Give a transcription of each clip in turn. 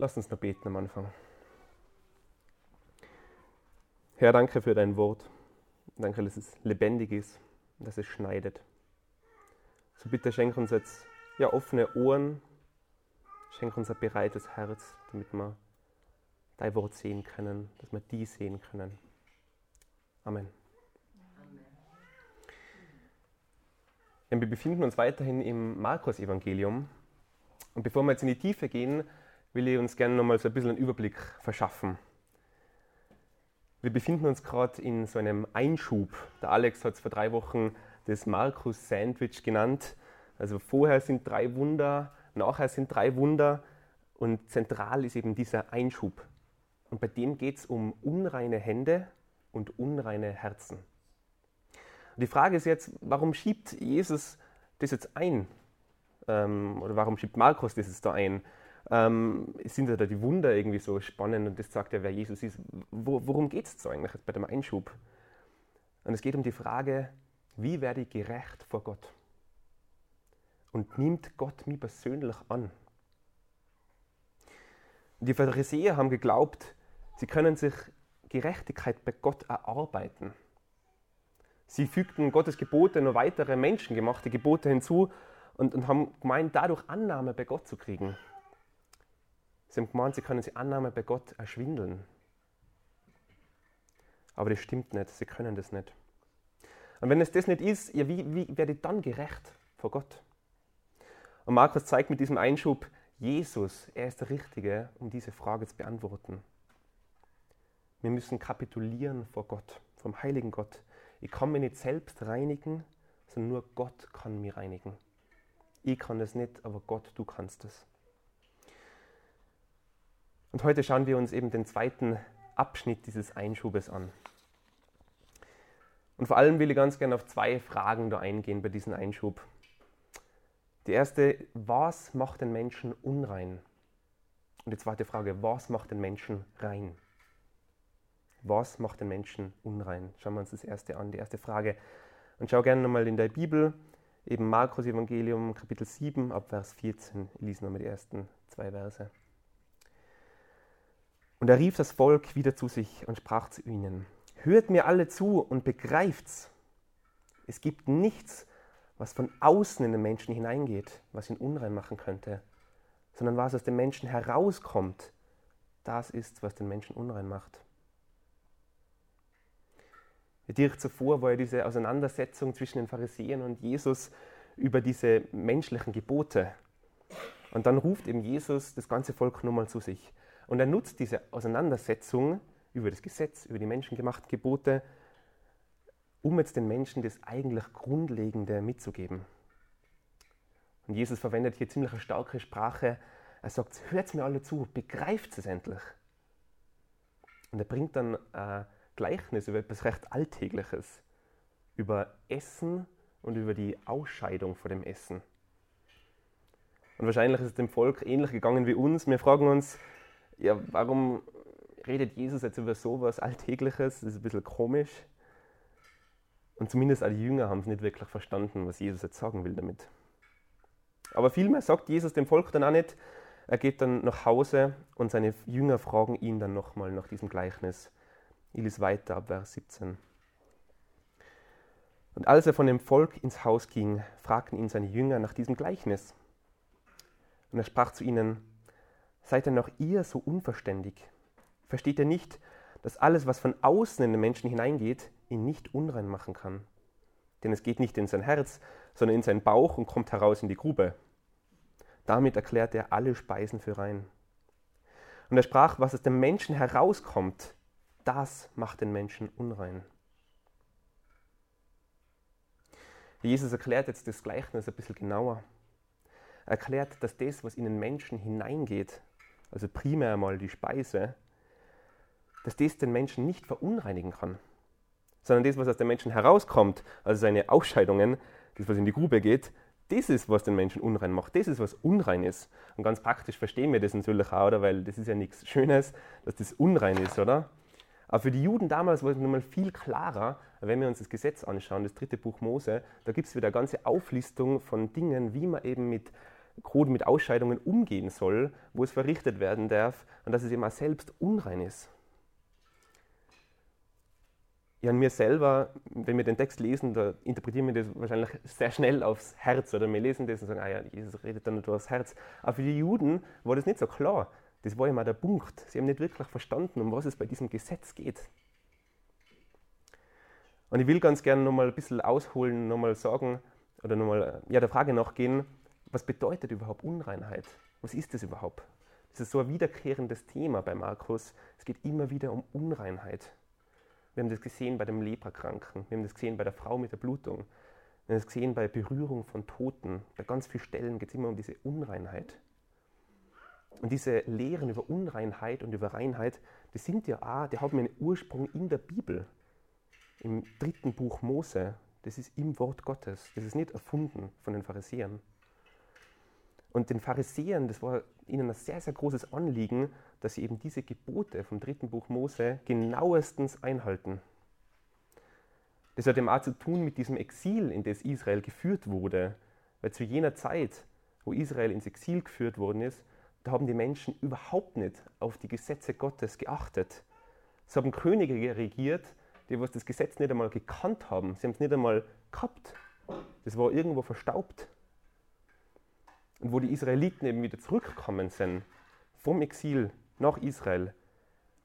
Lass uns noch beten am Anfang. Herr, danke für dein Wort. Danke, dass es lebendig ist dass es schneidet. So bitte schenk uns jetzt ja, offene Ohren, schenk uns ein bereites Herz, damit wir dein Wort sehen können, dass wir die sehen können. Amen. Amen. Wir befinden uns weiterhin im Markus-Evangelium. Und bevor wir jetzt in die Tiefe gehen, will ich uns gerne nochmal so ein bisschen einen Überblick verschaffen. Wir befinden uns gerade in so einem Einschub. Der Alex hat es vor drei Wochen das Markus-Sandwich genannt. Also vorher sind drei Wunder, nachher sind drei Wunder und zentral ist eben dieser Einschub. Und bei dem geht es um unreine Hände und unreine Herzen. Und die Frage ist jetzt, warum schiebt Jesus das jetzt ein? Ähm, oder warum schiebt Markus das jetzt da ein? Ähm, sind da die Wunder irgendwie so spannend und das sagt ja, wer Jesus ist. Wo, worum geht es so eigentlich bei dem Einschub? Und es geht um die Frage, wie werde ich gerecht vor Gott? Und nimmt Gott mich persönlich an? Die Pharisäer haben geglaubt, sie können sich Gerechtigkeit bei Gott erarbeiten. Sie fügten Gottes Gebote noch weitere menschengemachte Gebote hinzu und, und haben gemeint, dadurch Annahme bei Gott zu kriegen. Sie haben gemeint, sie können sich Annahme bei Gott erschwindeln. Aber das stimmt nicht, sie können das nicht. Und wenn es das nicht ist, ja, wie, wie werde ich dann gerecht vor Gott? Und Markus zeigt mit diesem Einschub, Jesus, er ist der Richtige, um diese Frage zu beantworten. Wir müssen kapitulieren vor Gott, vom heiligen Gott. Ich kann mich nicht selbst reinigen, sondern nur Gott kann mich reinigen. Ich kann das nicht, aber Gott, du kannst es. Und heute schauen wir uns eben den zweiten Abschnitt dieses Einschubes an. Und vor allem will ich ganz gerne auf zwei Fragen da eingehen bei diesem Einschub. Die erste, was macht den Menschen unrein? Und die zweite Frage, was macht den Menschen rein? Was macht den Menschen unrein? Schauen wir uns das erste an, die erste Frage. Und schau gerne nochmal in der Bibel, eben Markus Evangelium, Kapitel 7, ab Vers 14. Ich lese nochmal die ersten zwei Verse. Und er rief das Volk wieder zu sich und sprach zu ihnen, Hört mir alle zu und begreift's. Es gibt nichts, was von außen in den Menschen hineingeht, was ihn unrein machen könnte, sondern was aus dem Menschen herauskommt, das ist, was den Menschen unrein macht. Direkt zuvor war ja diese Auseinandersetzung zwischen den Pharisäern und Jesus über diese menschlichen Gebote. Und dann ruft eben Jesus das ganze Volk nochmal zu sich. Und er nutzt diese Auseinandersetzung über das Gesetz, über die menschengemachten Gebote, um jetzt den Menschen das eigentlich Grundlegende mitzugeben. Und Jesus verwendet hier ziemlich eine starke Sprache. Er sagt, hört mir alle zu, begreift es endlich. Und er bringt dann ein Gleichnis über etwas recht Alltägliches, über Essen und über die Ausscheidung vor dem Essen. Und wahrscheinlich ist es dem Volk ähnlich gegangen wie uns. Wir fragen uns, ja, warum redet Jesus jetzt über sowas Alltägliches? Das ist ein bisschen komisch. Und zumindest alle Jünger haben es nicht wirklich verstanden, was Jesus jetzt sagen will damit. Aber vielmehr sagt Jesus dem Volk dann auch nicht, er geht dann nach Hause und seine Jünger fragen ihn dann nochmal nach diesem Gleichnis. Ich lese weiter ab Vers 17. Und als er von dem Volk ins Haus ging, fragten ihn seine Jünger nach diesem Gleichnis. Und er sprach zu ihnen, Seid denn auch ihr so unverständig? Versteht ihr nicht, dass alles, was von außen in den Menschen hineingeht, ihn nicht unrein machen kann? Denn es geht nicht in sein Herz, sondern in seinen Bauch und kommt heraus in die Grube. Damit erklärt er alle Speisen für rein. Und er sprach, was aus dem Menschen herauskommt, das macht den Menschen unrein. Jesus erklärt jetzt das Gleichnis ein bisschen genauer. Er erklärt, dass das, was in den Menschen hineingeht, also primär mal die Speise, dass das den Menschen nicht verunreinigen kann, sondern das, was aus den Menschen herauskommt, also seine Ausscheidungen, das, was in die Grube geht, das ist, was den Menschen unrein macht. Das ist, was unrein ist. Und ganz praktisch verstehen wir das natürlich auch, oder? weil das ist ja nichts Schönes, dass das unrein ist, oder? Aber für die Juden damals war es nochmal viel klarer, wenn wir uns das Gesetz anschauen, das dritte Buch Mose, da gibt es wieder eine ganze Auflistung von Dingen, wie man eben mit Code mit Ausscheidungen umgehen soll, wo es verrichtet werden darf und dass es eben auch selbst unrein ist. Ja, an mir selber, wenn wir den Text lesen, da interpretieren wir das wahrscheinlich sehr schnell aufs Herz oder wir lesen das und sagen, ah ja, Jesus redet dann nur aufs Herz. Aber für die Juden war das nicht so klar. Das war immer der Punkt. Sie haben nicht wirklich verstanden, um was es bei diesem Gesetz geht. Und ich will ganz gerne nochmal ein bisschen ausholen, nochmal sagen oder nochmal ja, der Frage nachgehen, was bedeutet überhaupt Unreinheit? Was ist das überhaupt? Das ist so ein wiederkehrendes Thema bei Markus. Es geht immer wieder um Unreinheit. Wir haben das gesehen bei dem Leprakranken, wir haben das gesehen bei der Frau mit der Blutung, wir haben das gesehen bei Berührung von Toten. Bei ganz vielen Stellen geht es immer um diese Unreinheit. Und diese Lehren über Unreinheit und über Reinheit, die sind ja auch, die haben einen Ursprung in der Bibel, im dritten Buch Mose. Das ist im Wort Gottes. Das ist nicht erfunden von den Pharisäern. Und den Pharisäern, das war ihnen ein sehr, sehr großes Anliegen, dass sie eben diese Gebote vom dritten Buch Mose genauestens einhalten. Das hat eben auch zu tun mit diesem Exil, in das Israel geführt wurde. Weil zu jener Zeit, wo Israel ins Exil geführt worden ist, da haben die Menschen überhaupt nicht auf die Gesetze Gottes geachtet. Es haben Könige regiert, die was das Gesetz nicht einmal gekannt haben. Sie haben es nicht einmal gehabt. Das war irgendwo verstaubt. Und wo die Israeliten eben wieder zurückgekommen sind vom Exil nach Israel,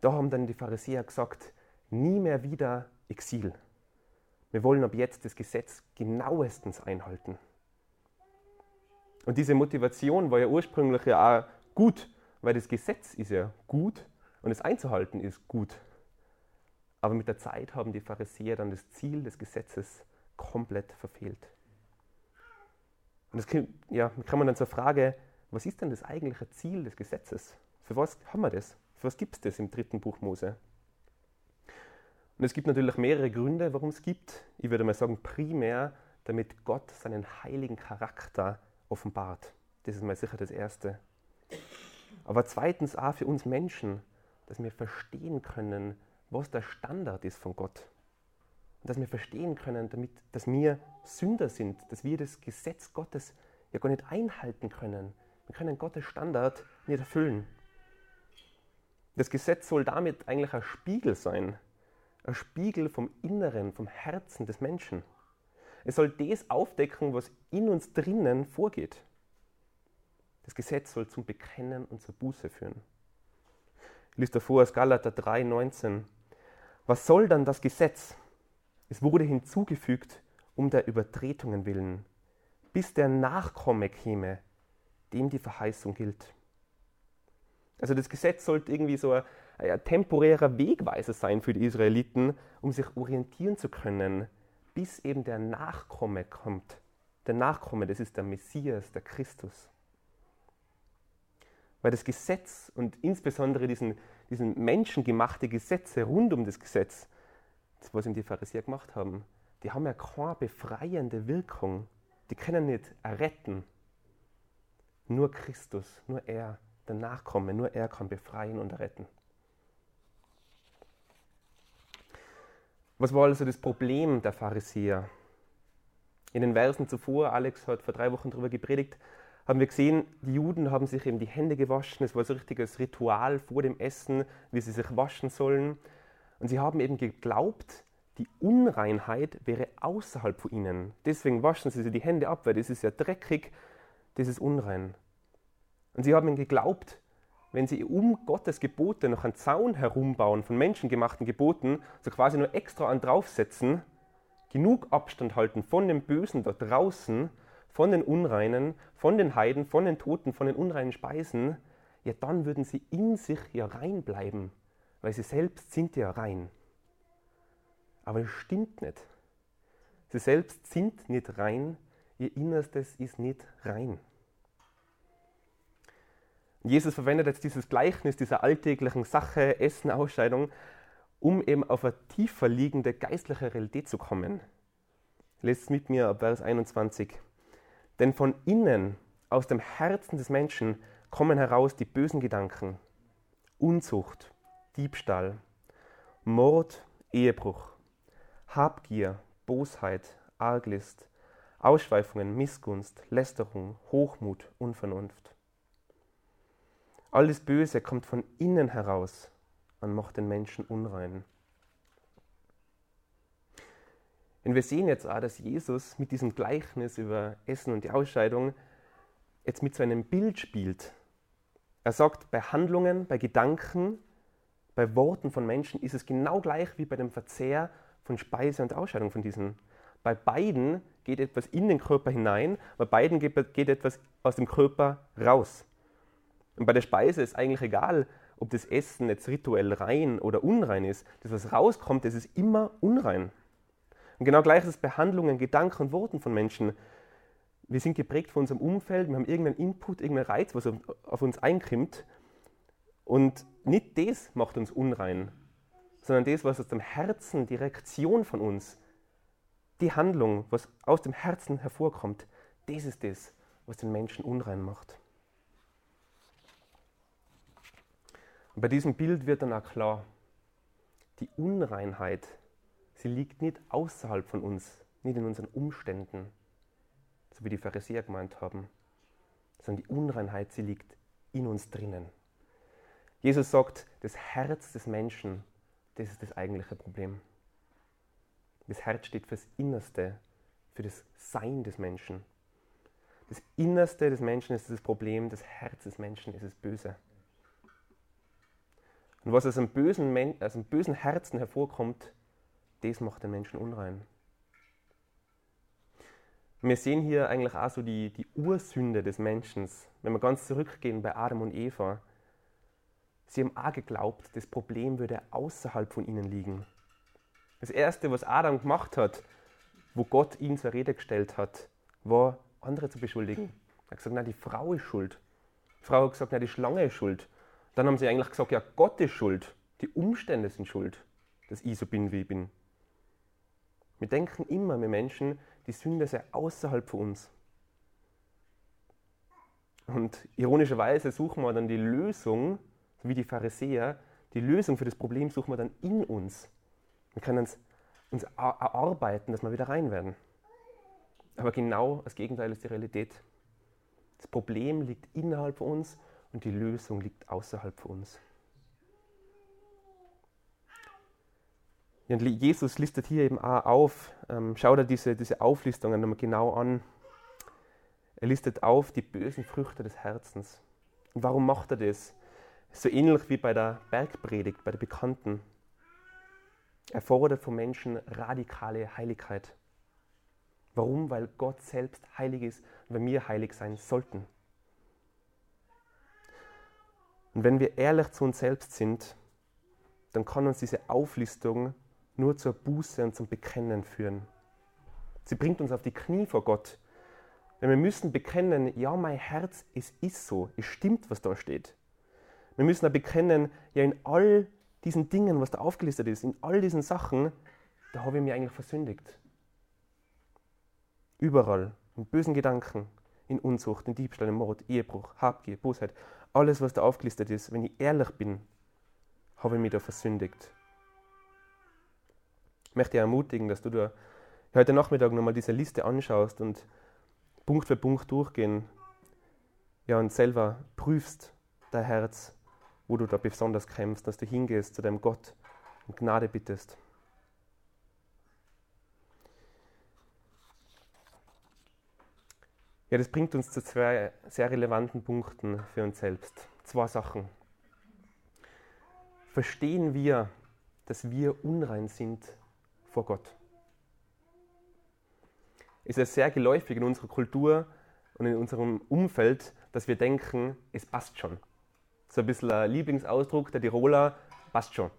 da haben dann die Pharisäer gesagt, nie mehr wieder Exil. Wir wollen ab jetzt das Gesetz genauestens einhalten. Und diese Motivation war ja ursprünglich ja auch gut, weil das Gesetz ist ja gut und es einzuhalten ist gut. Aber mit der Zeit haben die Pharisäer dann das Ziel des Gesetzes komplett verfehlt. Und das ja, kann man dann zur Frage, was ist denn das eigentliche Ziel des Gesetzes? Für was haben wir das? Für was gibt es das im dritten Buch Mose? Und es gibt natürlich mehrere Gründe, warum es gibt. Ich würde mal sagen, primär, damit Gott seinen heiligen Charakter offenbart. Das ist mal sicher das Erste. Aber zweitens auch für uns Menschen, dass wir verstehen können, was der Standard ist von Gott. Und dass wir verstehen können, damit, dass wir Sünder sind, dass wir das Gesetz Gottes ja gar nicht einhalten können. Wir können Gottes Standard nicht erfüllen. Das Gesetz soll damit eigentlich ein Spiegel sein, ein Spiegel vom Inneren, vom Herzen des Menschen. Es soll das aufdecken, was in uns drinnen vorgeht. Das Gesetz soll zum Bekennen und zur Buße führen. Lese davor aus Galater 3, 19. Was soll dann das Gesetz? Es wurde hinzugefügt um der Übertretungen willen, bis der Nachkomme käme, dem die Verheißung gilt. Also das Gesetz sollte irgendwie so ein, ein temporärer Wegweiser sein für die Israeliten, um sich orientieren zu können, bis eben der Nachkomme kommt. Der Nachkomme, das ist der Messias, der Christus. Weil das Gesetz und insbesondere diesen, diesen menschengemachte Gesetze rund um das Gesetz, das, was ihm die Pharisäer gemacht haben, die haben ja keine befreiende Wirkung. Die können nicht erretten. Nur Christus, nur er, der Nachkomme, nur er kann befreien und erretten. Was war also das Problem der Pharisäer? In den Versen zuvor, Alex hat vor drei Wochen darüber gepredigt, haben wir gesehen, die Juden haben sich eben die Hände gewaschen. Es war so ein richtiges Ritual vor dem Essen, wie sie sich waschen sollen. Und sie haben eben geglaubt, die Unreinheit wäre außerhalb von ihnen. Deswegen waschen sie sich die Hände ab, weil das ist ja dreckig, das ist unrein. Und sie haben geglaubt, wenn sie um Gottes Gebote noch einen Zaun herumbauen von menschengemachten Geboten, so quasi nur extra an draufsetzen, genug Abstand halten von dem Bösen da draußen, von den Unreinen, von den Heiden, von den Toten, von den unreinen Speisen, ja dann würden sie in sich ja rein bleiben, weil sie selbst sind ja rein. Aber es stimmt nicht. Sie selbst sind nicht rein, ihr Innerstes ist nicht rein. Jesus verwendet jetzt dieses Gleichnis dieser alltäglichen Sache, Essen, Ausscheidung, um eben auf eine tiefer liegende geistliche Realität zu kommen. Lest mit mir ab Vers 21. Denn von innen, aus dem Herzen des Menschen, kommen heraus die bösen Gedanken, Unzucht, Diebstahl, Mord, Ehebruch, Habgier, Bosheit, Arglist, Ausschweifungen, Missgunst, Lästerung, Hochmut, Unvernunft. Alles Böse kommt von innen heraus und macht den Menschen unrein. Und wir sehen jetzt auch, dass Jesus mit diesem Gleichnis über Essen und die Ausscheidung jetzt mit so einem Bild spielt. Er sagt, bei Handlungen, bei Gedanken, bei Worten von Menschen ist es genau gleich wie bei dem Verzehr von Speise und Ausscheidung von diesen. Bei beiden geht etwas in den Körper hinein, bei beiden geht, etwas aus dem Körper raus. Und bei der Speise ist eigentlich egal, ob das Essen jetzt rituell rein oder unrein ist. Das, was rauskommt, das ist immer unrein. Und genau gleich ist es bei Handlungen, Gedanken und Worten von Menschen. Wir sind geprägt von unserem Umfeld, wir haben irgendeinen Input, irgendeinen Reiz, was auf uns einkrimmt. Und nicht das macht uns unrein, sondern das, was aus dem Herzen, die Reaktion von uns, die Handlung, was aus dem Herzen hervorkommt, das ist das, was den Menschen unrein macht. Und bei diesem Bild wird dann auch klar, die Unreinheit, sie liegt nicht außerhalb von uns, nicht in unseren Umständen, so wie die Pharisäer gemeint haben, sondern die Unreinheit, sie liegt in uns drinnen. Jesus sagt, das Herz des Menschen, das ist das eigentliche Problem. Das Herz steht fürs Innerste, für das Sein des Menschen. Das Innerste des Menschen ist das Problem, das Herz des Menschen ist das Böse. Und was aus einem bösen, aus einem bösen Herzen hervorkommt, das macht den Menschen unrein. wir sehen hier eigentlich auch so die, die Ursünde des Menschen. Wenn wir ganz zurückgehen bei Adam und Eva, sie haben auch geglaubt, das Problem würde außerhalb von ihnen liegen. Das Erste, was Adam gemacht hat, wo Gott ihn zur Rede gestellt hat, war, andere zu beschuldigen. Er hat gesagt, nein, die Frau ist schuld. Die Frau hat gesagt, nein, die Schlange ist schuld. Dann haben sie eigentlich gesagt, ja, Gott ist schuld. Die Umstände sind schuld, dass ich so bin, wie ich bin. Wir denken immer, wir Menschen, die Sünde sei außerhalb von uns. Und ironischerweise suchen wir dann die Lösung, wie die Pharisäer, die Lösung für das Problem suchen wir dann in uns. Wir können uns, uns erarbeiten, dass wir wieder rein werden. Aber genau das Gegenteil ist die Realität. Das Problem liegt innerhalb von uns und die Lösung liegt außerhalb von uns. Jesus listet hier eben auch auf, ähm, schau dir diese, diese Auflistungen nochmal genau an. Er listet auf die bösen Früchte des Herzens. Und warum macht er das? So ähnlich wie bei der Bergpredigt, bei der Bekannten. Er fordert von Menschen radikale Heiligkeit. Warum? Weil Gott selbst heilig ist und wir heilig sein sollten. Und wenn wir ehrlich zu uns selbst sind, dann kann uns diese Auflistung nur zur Buße und zum Bekennen führen. Sie bringt uns auf die Knie vor Gott. Denn wir müssen bekennen, ja, mein Herz, es ist so, es stimmt, was da steht. Wir müssen auch bekennen, ja, in all diesen Dingen, was da aufgelistet ist, in all diesen Sachen, da habe ich mich eigentlich versündigt. Überall, in bösen Gedanken, in Unzucht, in Diebstahl, in Mord, Ehebruch, Habgier, Bosheit, alles, was da aufgelistet ist, wenn ich ehrlich bin, habe ich mich da versündigt. Ich möchte dich ermutigen, dass du da heute Nachmittag nochmal diese Liste anschaust und Punkt für Punkt durchgehen ja, und selber prüfst dein Herz, wo du da besonders kämpfst, dass du hingehst zu deinem Gott und Gnade bittest. Ja, das bringt uns zu zwei sehr relevanten Punkten für uns selbst. Zwei Sachen. Verstehen wir, dass wir unrein sind vor Gott? Es ist sehr geläufig in unserer Kultur und in unserem Umfeld, dass wir denken, es passt schon. So ein bisschen ein Lieblingsausdruck der Tiroler, passt schon.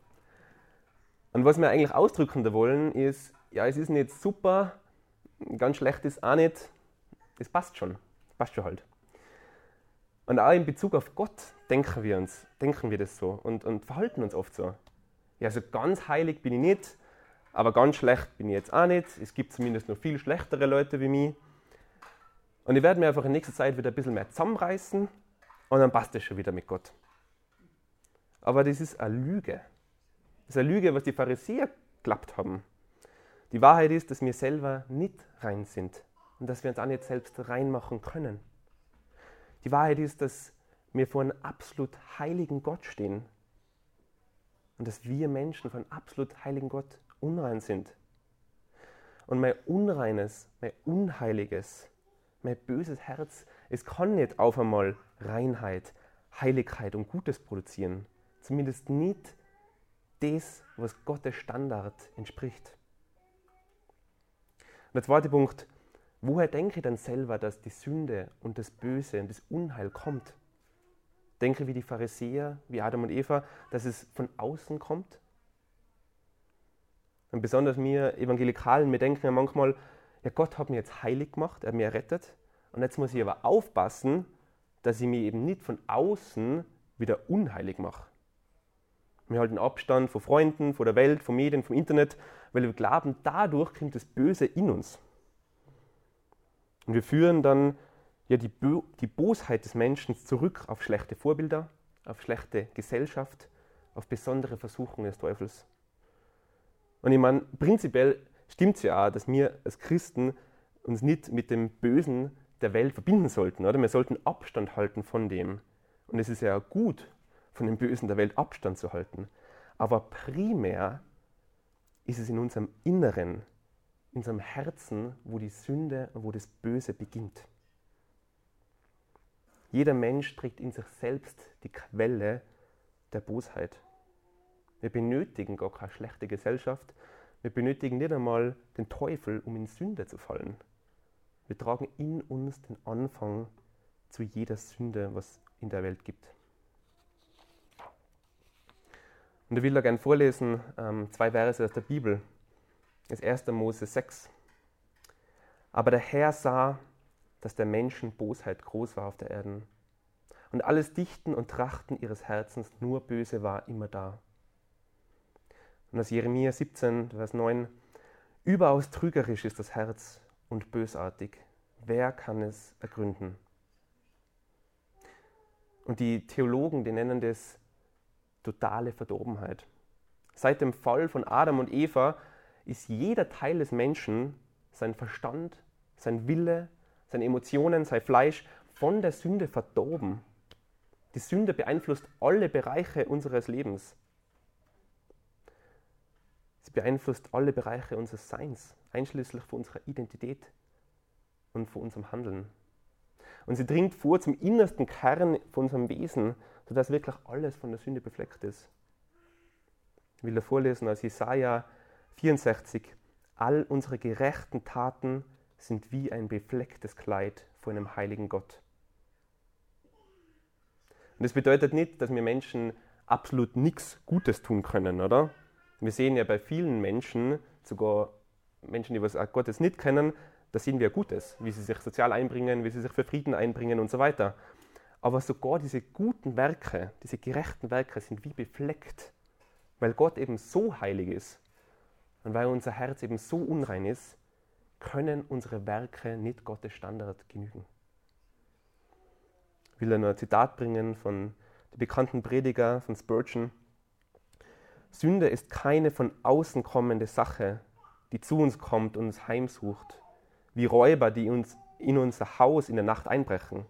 Und was wir eigentlich ausdrücken wollen, ist, ja, es ist nicht super, ganz schlecht ist auch nicht, das passt schon. Passt schon halt. Und auch in Bezug auf Gott denken wir uns, denken wir das so und, und verhalten uns oft so. Ja, also ganz heilig bin ich nicht, aber ganz schlecht bin ich jetzt auch nicht. Es gibt zumindest noch viel schlechtere Leute wie mich. Und ich werde mir einfach in nächster Zeit wieder ein bisschen mehr zusammenreißen und dann passt es schon wieder mit Gott. Aber das ist eine Lüge. Das ist eine Lüge, was die Pharisäer geklappt haben. Die Wahrheit ist, dass wir selber nicht rein sind und dass wir uns auch nicht selbst reinmachen können. Die Wahrheit ist, dass wir vor einem absolut heiligen Gott stehen und dass wir Menschen von absolut heiligen Gott unrein sind. Und mein unreines, mein unheiliges, mein böses Herz, es kann nicht auf einmal Reinheit, Heiligkeit und Gutes produzieren. Zumindest nicht das, was Gottes Standard entspricht. Und der zweite Punkt, woher denke ich dann selber, dass die Sünde und das Böse und das Unheil kommt? Denke wie die Pharisäer, wie Adam und Eva, dass es von außen kommt? Und besonders wir Evangelikalen, wir denken ja manchmal, ja Gott hat mich jetzt heilig gemacht, er hat mich errettet und jetzt muss ich aber aufpassen, dass ich mich eben nicht von außen wieder unheilig mache. Wir halten Abstand von Freunden, von der Welt, von Medien, vom Internet, weil wir glauben, dadurch kommt das Böse in uns. Und wir führen dann ja die, Bo die Bosheit des Menschen zurück auf schlechte Vorbilder, auf schlechte Gesellschaft, auf besondere Versuchungen des Teufels. Und ich meine, prinzipiell stimmt es ja auch, dass wir als Christen uns nicht mit dem Bösen der Welt verbinden sollten. Oder? Wir sollten Abstand halten von dem. Und es ist ja gut, von dem Bösen der Welt Abstand zu halten. Aber primär ist es in unserem Inneren, in unserem Herzen, wo die Sünde und wo das Böse beginnt. Jeder Mensch trägt in sich selbst die Quelle der Bosheit. Wir benötigen gar keine schlechte Gesellschaft. Wir benötigen nicht einmal den Teufel, um in Sünde zu fallen. Wir tragen in uns den Anfang zu jeder Sünde, was in der Welt gibt. Und ich will da gerne vorlesen ähm, zwei Verse aus der Bibel. Das 1. Mose 6. Aber der Herr sah, dass der Menschen Bosheit groß war auf der Erde. Und alles Dichten und Trachten ihres Herzens nur böse war immer da. Und aus Jeremia 17, Vers 9. Überaus trügerisch ist das Herz und bösartig. Wer kann es ergründen? Und die Theologen, die nennen das totale Verdorbenheit. Seit dem Fall von Adam und Eva ist jeder Teil des Menschen, sein Verstand, sein Wille, seine Emotionen, sein Fleisch von der Sünde verdorben. Die Sünde beeinflusst alle Bereiche unseres Lebens. Sie beeinflusst alle Bereiche unseres Seins, einschließlich von unserer Identität und von unserem Handeln. Und sie dringt vor zum innersten Kern von unserem Wesen, sodass wirklich alles von der Sünde befleckt ist. Ich will da vorlesen aus Jesaja 64. All unsere gerechten Taten sind wie ein beflecktes Kleid vor einem heiligen Gott. Und das bedeutet nicht, dass wir Menschen absolut nichts Gutes tun können, oder? Wir sehen ja bei vielen Menschen, sogar Menschen, die was Gottes nicht kennen, da sehen wir Gutes, wie sie sich sozial einbringen, wie sie sich für Frieden einbringen und so weiter. Aber sogar diese guten Werke, diese gerechten Werke sind wie befleckt, weil Gott eben so heilig ist und weil unser Herz eben so unrein ist, können unsere Werke nicht Gottes Standard genügen. Ich will nur ein Zitat bringen von dem bekannten Prediger von Spurgeon. Sünde ist keine von außen kommende Sache, die zu uns kommt und uns heimsucht, wie Räuber, die uns in unser Haus in der Nacht einbrechen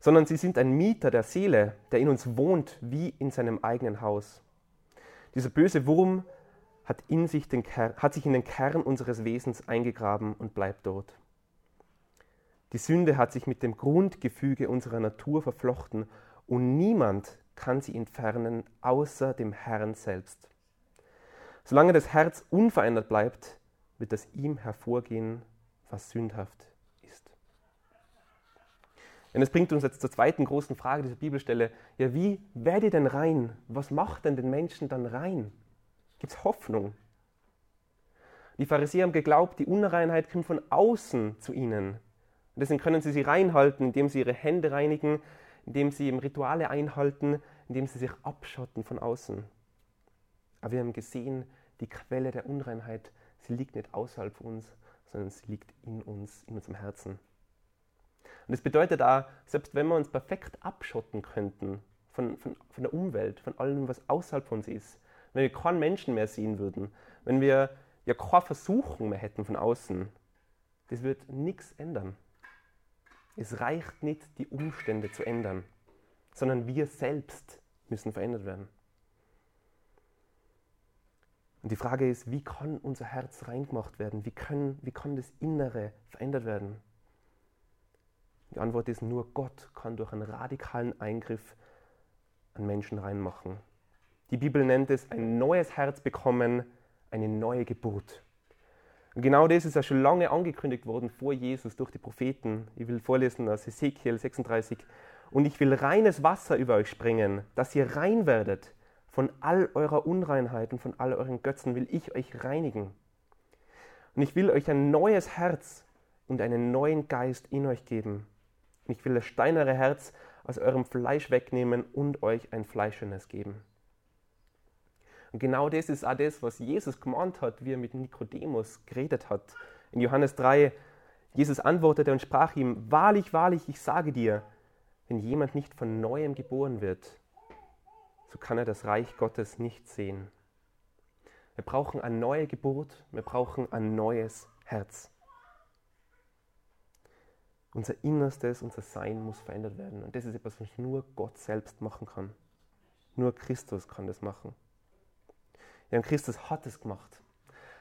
sondern sie sind ein Mieter der Seele, der in uns wohnt wie in seinem eigenen Haus. Dieser böse Wurm hat, in sich, den Kern, hat sich in den Kern unseres Wesens eingegraben und bleibt dort. Die Sünde hat sich mit dem Grundgefüge unserer Natur verflochten und niemand kann sie entfernen außer dem Herrn selbst. Solange das Herz unverändert bleibt, wird das ihm hervorgehen, was sündhaft und das bringt uns jetzt zur zweiten großen Frage dieser Bibelstelle. Ja, wie werde ich denn rein? Was macht denn den Menschen dann rein? Gibt es Hoffnung? Die Pharisäer haben geglaubt, die Unreinheit kommt von außen zu ihnen. Und deswegen können sie sie reinhalten, indem sie ihre Hände reinigen, indem sie Rituale einhalten, indem sie sich abschotten von außen. Aber wir haben gesehen, die Quelle der Unreinheit, sie liegt nicht außerhalb von uns, sondern sie liegt in uns, in unserem Herzen. Und das bedeutet auch, selbst wenn wir uns perfekt abschotten könnten von, von, von der Umwelt, von allem, was außerhalb von uns ist, wenn wir keinen Menschen mehr sehen würden, wenn wir ja keine Versuchung mehr hätten von außen, das wird nichts ändern. Es reicht nicht, die Umstände zu ändern, sondern wir selbst müssen verändert werden. Und die Frage ist, wie kann unser Herz reingemacht werden? Wie, können, wie kann das Innere verändert werden? Die Antwort ist, nur Gott kann durch einen radikalen Eingriff an Menschen reinmachen. Die Bibel nennt es ein neues Herz bekommen, eine neue Geburt. Und genau das ist ja schon lange angekündigt worden vor Jesus durch die Propheten. Ich will vorlesen aus Ezekiel 36. Und ich will reines Wasser über euch springen, dass ihr rein werdet. Von all eurer Unreinheit und von all euren Götzen will ich euch reinigen. Und ich will euch ein neues Herz und einen neuen Geist in euch geben. Und ich will das steinere Herz aus eurem Fleisch wegnehmen und euch ein fleischendes geben. Und genau das ist auch das, was Jesus gemahnt hat, wie er mit Nikodemus geredet hat. In Johannes 3, Jesus antwortete und sprach ihm, Wahrlich, wahrlich, ich sage dir, wenn jemand nicht von neuem geboren wird, so kann er das Reich Gottes nicht sehen. Wir brauchen eine neue Geburt, wir brauchen ein neues Herz. Unser Innerstes, unser Sein muss verändert werden. Und das ist etwas, was nur Gott selbst machen kann. Nur Christus kann das machen. Ja, und Christus hat es gemacht.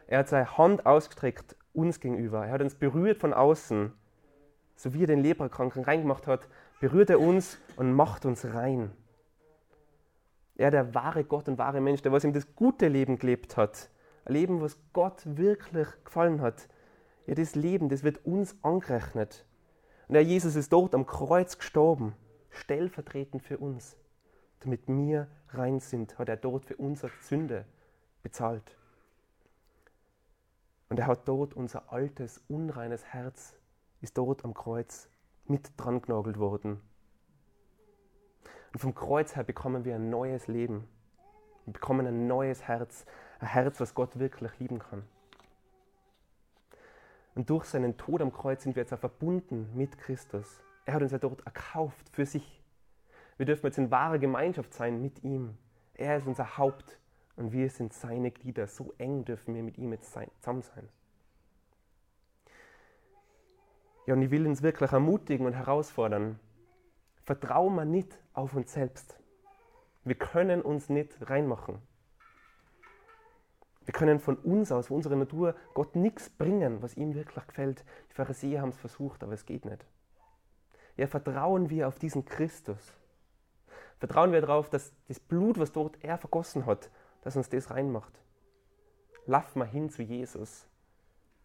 Er hat seine Hand ausgestreckt uns gegenüber. Er hat uns berührt von außen. So wie er den Leprakranken reingemacht hat, berührt er uns und macht uns rein. Er, der wahre Gott und wahre Mensch, der was ihm das gute Leben gelebt hat. Ein Leben, was Gott wirklich gefallen hat. Ja, das Leben, das wird uns angerechnet. Und Jesus ist dort am Kreuz gestorben, stellvertretend für uns. Damit wir rein sind, hat er dort für unsere Sünde bezahlt. Und er hat dort unser altes, unreines Herz, ist dort am Kreuz mit dran genagelt worden. Und vom Kreuz her bekommen wir ein neues Leben. Wir bekommen ein neues Herz, ein Herz, was Gott wirklich lieben kann. Und durch seinen Tod am Kreuz sind wir jetzt auch verbunden mit Christus. Er hat uns ja dort erkauft für sich. Wir dürfen jetzt in wahrer Gemeinschaft sein mit ihm. Er ist unser Haupt und wir sind seine Glieder. So eng dürfen wir mit ihm jetzt zusammen sein. Ja, und ich will uns wirklich ermutigen und herausfordern. Vertrauen wir nicht auf uns selbst. Wir können uns nicht reinmachen. Wir können von uns aus, von unserer Natur, Gott nichts bringen, was ihm wirklich gefällt. Die Pharisäer haben es versucht, aber es geht nicht. Ja, vertrauen wir auf diesen Christus. Vertrauen wir darauf, dass das Blut, was dort er vergossen hat, dass uns das reinmacht. Lauf mal hin zu Jesus,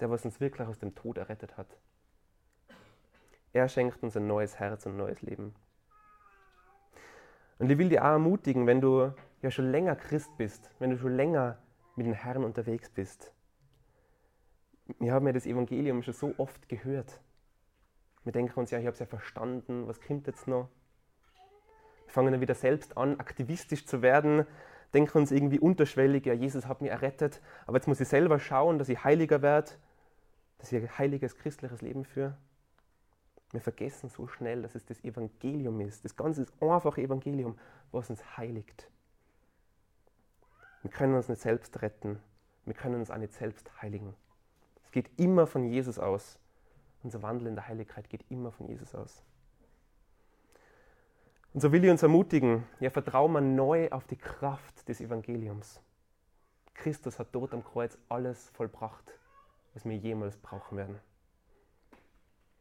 der was uns wirklich aus dem Tod errettet hat. Er schenkt uns ein neues Herz und ein neues Leben. Und ich will dich auch ermutigen, wenn du ja schon länger Christ bist, wenn du schon länger mit dem Herrn unterwegs bist. Wir haben ja das Evangelium schon so oft gehört. Wir denken uns ja, ich habe es ja verstanden, was kommt jetzt noch? Wir fangen dann wieder selbst an, aktivistisch zu werden, denken uns irgendwie unterschwellig, ja, Jesus hat mich errettet, aber jetzt muss ich selber schauen, dass ich heiliger werde, dass ich ein heiliges christliches Leben führe. Wir vergessen so schnell, dass es das Evangelium ist. Das ganze einfache Evangelium, was uns heiligt. Wir können uns nicht selbst retten. Wir können uns auch nicht selbst heiligen. Es geht immer von Jesus aus. Unser Wandel in der Heiligkeit geht immer von Jesus aus. Und so will ich uns ermutigen, ja, vertrauen wir neu auf die Kraft des Evangeliums. Christus hat dort am Kreuz alles vollbracht, was wir jemals brauchen werden.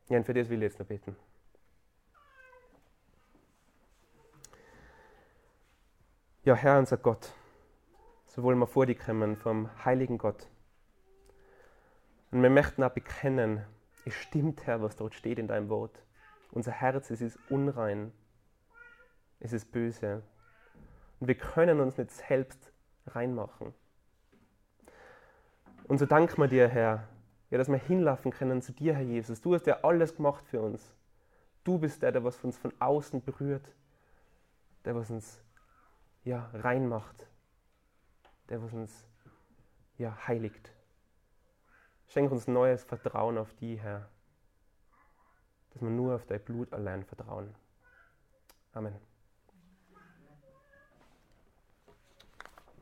Ja, und für das will ich jetzt noch beten. Ja, Herr, unser Gott, so wollen wir vor dir kommen vom heiligen Gott. Und wir möchten auch bekennen, es stimmt, Herr, was dort steht in deinem Wort. Unser Herz, es ist unrein es ist böse. Und wir können uns nicht selbst reinmachen. Und so danken wir dir, Herr, ja, dass wir hinlaufen können zu dir, Herr Jesus. Du hast ja alles gemacht für uns. Du bist der, der was uns von außen berührt, der was uns ja, reinmacht, der was uns ja, heiligt. Schenk uns neues Vertrauen auf die, Herr, dass wir nur auf dein Blut allein vertrauen. Amen.